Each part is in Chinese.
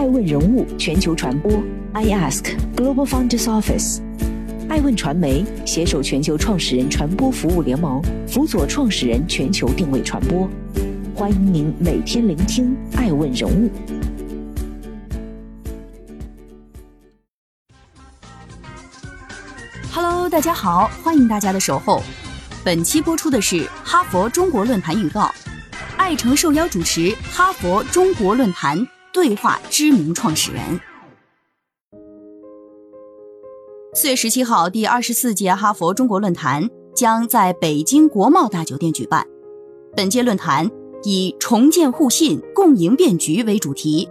爱问人物全球传播，I Ask Global Founders Office，爱问传媒携手全球创始人传播服务联盟，辅佐创始人全球定位传播。欢迎您每天聆听爱问人物。Hello，大家好，欢迎大家的守候。本期播出的是哈佛中国论坛预告。艾诚受邀主持哈佛中国论坛，对话知名创始人。四月十七号，第二十四届哈佛中国论坛将在北京国贸大酒店举办。本届论坛以“重建互信，共赢变局”为主题，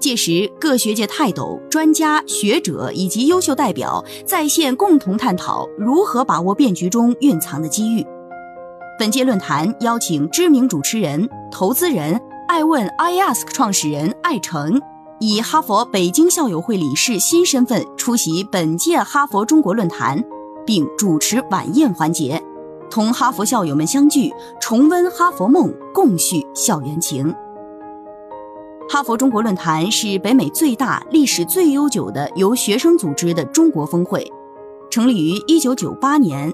届时各学界泰斗、专家学者以及优秀代表在线共同探讨如何把握变局中蕴藏的机遇。本届论坛邀请知名主持人、投资人、爱问 iAsk 创始人艾诚，以哈佛北京校友会理事新身份出席本届哈佛中国论坛，并主持晚宴环节，同哈佛校友们相聚，重温哈佛梦，共叙校园情。哈佛中国论坛是北美最大、历史最悠久的由学生组织的中国峰会，成立于1998年。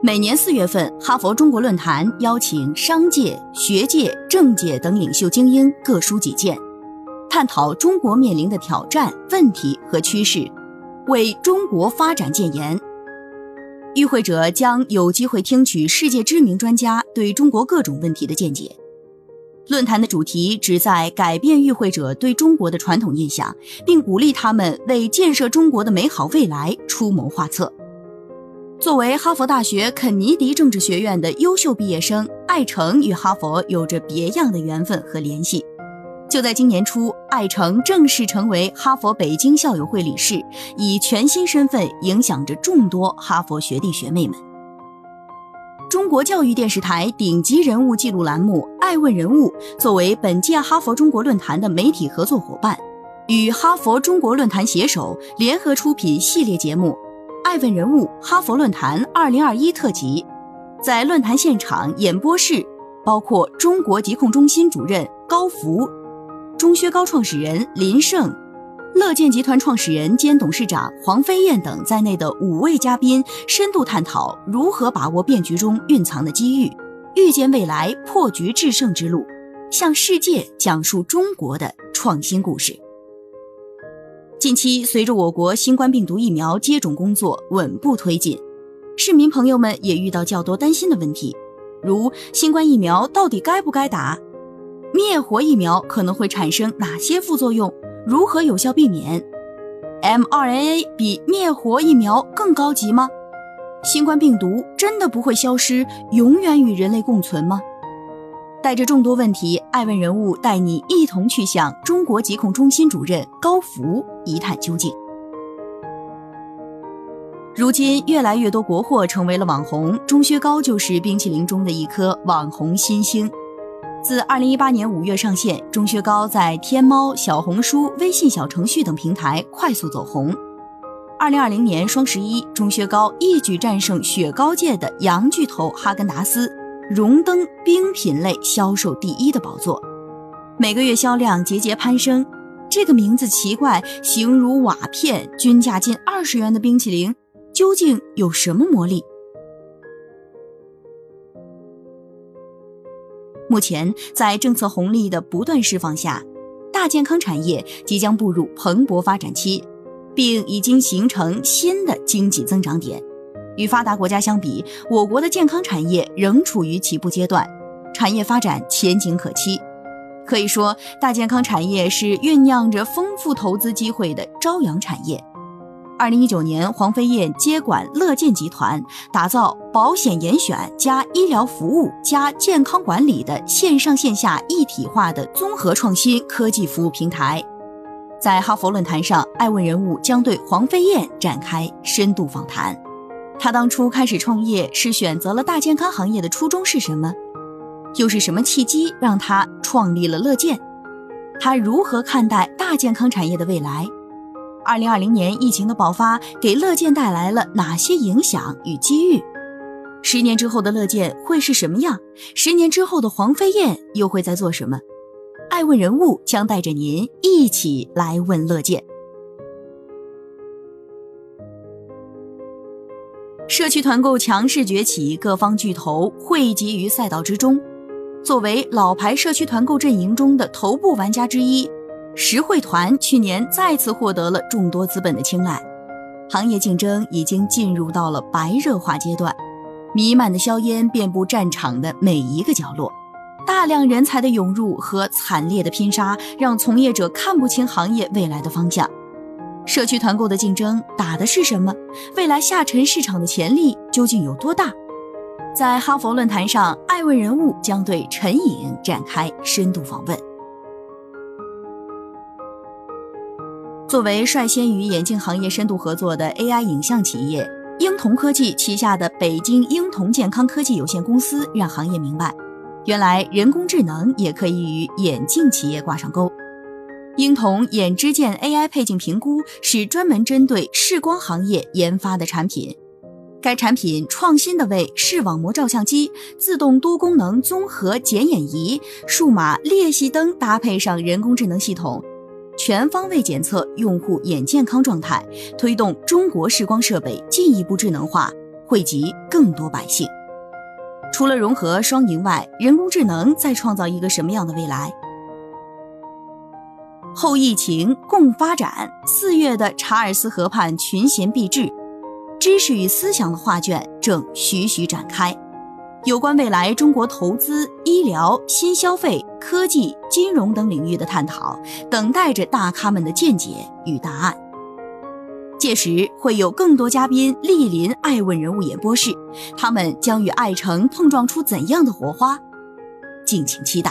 每年四月份，哈佛中国论坛邀请商界、学界、政界等领袖精英各抒己见，探讨中国面临的挑战、问题和趋势，为中国发展建言。与会者将有机会听取世界知名专家对中国各种问题的见解。论坛的主题旨在改变与会者对中国的传统印象，并鼓励他们为建设中国的美好未来出谋划策。作为哈佛大学肯尼迪政治学院的优秀毕业生，艾诚与哈佛有着别样的缘分和联系。就在今年初，艾诚正式成为哈佛北京校友会理事，以全新身份影响着众多哈佛学弟学妹们。中国教育电视台顶级人物记录栏目《爱问人物》作为本届哈佛中国论坛的媒体合作伙伴，与哈佛中国论坛携手联合出品系列节目。爱问人物哈佛论坛二零二一特辑，在论坛现场演播室，包括中国疾控中心主任高福、中薛高创始人林胜、乐健集团创始人兼董事长黄飞燕等在内的五位嘉宾，深度探讨如何把握变局中蕴藏的机遇，预见未来破局制胜之路，向世界讲述中国的创新故事。近期，随着我国新冠病毒疫苗接种工作稳步推进，市民朋友们也遇到较多担心的问题，如新冠疫苗到底该不该打？灭活疫苗可能会产生哪些副作用？如何有效避免？mRNA 比灭活疫苗更高级吗？新冠病毒真的不会消失，永远与人类共存吗？带着众多问题，爱问人物带你一同去向中国疾控中心主任高福一探究竟。如今，越来越多国货成为了网红，钟薛高就是冰淇淋中的一颗网红新星。自2018年5月上线，钟薛高在天猫、小红书、微信小程序等平台快速走红。2020年双十一，钟薛高一举战胜雪糕界的洋巨头哈根达斯。荣登冰品类销售第一的宝座，每个月销量节节攀升。这个名字奇怪、形如瓦片、均价近二十元的冰淇淋，究竟有什么魔力？目前，在政策红利的不断释放下，大健康产业即将步入蓬勃发展期，并已经形成新的经济增长点。与发达国家相比，我国的健康产业仍处于起步阶段，产业发展前景可期。可以说，大健康产业是酝酿着丰富投资机会的朝阳产业。二零一九年，黄飞燕接管乐健集团，打造保险严选加医疗服务加健康管理的线上线下一体化的综合创新科技服务平台。在哈佛论坛上，爱问人物将对黄飞燕展开深度访谈。他当初开始创业是选择了大健康行业的初衷是什么？又是什么契机让他创立了乐健？他如何看待大健康产业的未来？二零二零年疫情的爆发给乐健带来了哪些影响与机遇？十年之后的乐健会是什么样？十年之后的黄飞燕又会在做什么？爱问人物将带着您一起来问乐见。社区团购强势崛起，各方巨头汇集于赛道之中。作为老牌社区团购阵营中的头部玩家之一，实惠团去年再次获得了众多资本的青睐。行业竞争已经进入到了白热化阶段，弥漫的硝烟遍布战场的每一个角落。大量人才的涌入和惨烈的拼杀，让从业者看不清行业未来的方向。社区团购的竞争打的是什么？未来下沉市场的潜力究竟有多大？在哈佛论坛上，爱问人物将对陈颖展开深度访问。作为率先与眼镜行业深度合作的 AI 影像企业，婴童科技旗下的北京婴童健康科技有限公司让行业明白，原来人工智能也可以与眼镜企业挂上钩。婴童眼支架 AI 配镜评估是专门针对视光行业研发的产品。该产品创新的为视网膜照相机、自动多功能综合检眼仪、数码裂隙灯搭配上人工智能系统，全方位检测用户眼健康状态，推动中国视光设备进一步智能化，惠及更多百姓。除了融合双赢外，人工智能在创造一个什么样的未来？后疫情共发展，四月的查尔斯河畔群贤毕至。知识与思想的画卷正徐徐展开，有关未来中国投资、医疗、新消费、科技、金融等领域的探讨，等待着大咖们的见解与答案。届时会有更多嘉宾莅临爱问人物演播室，他们将与爱城碰撞出怎样的火花？敬请期待。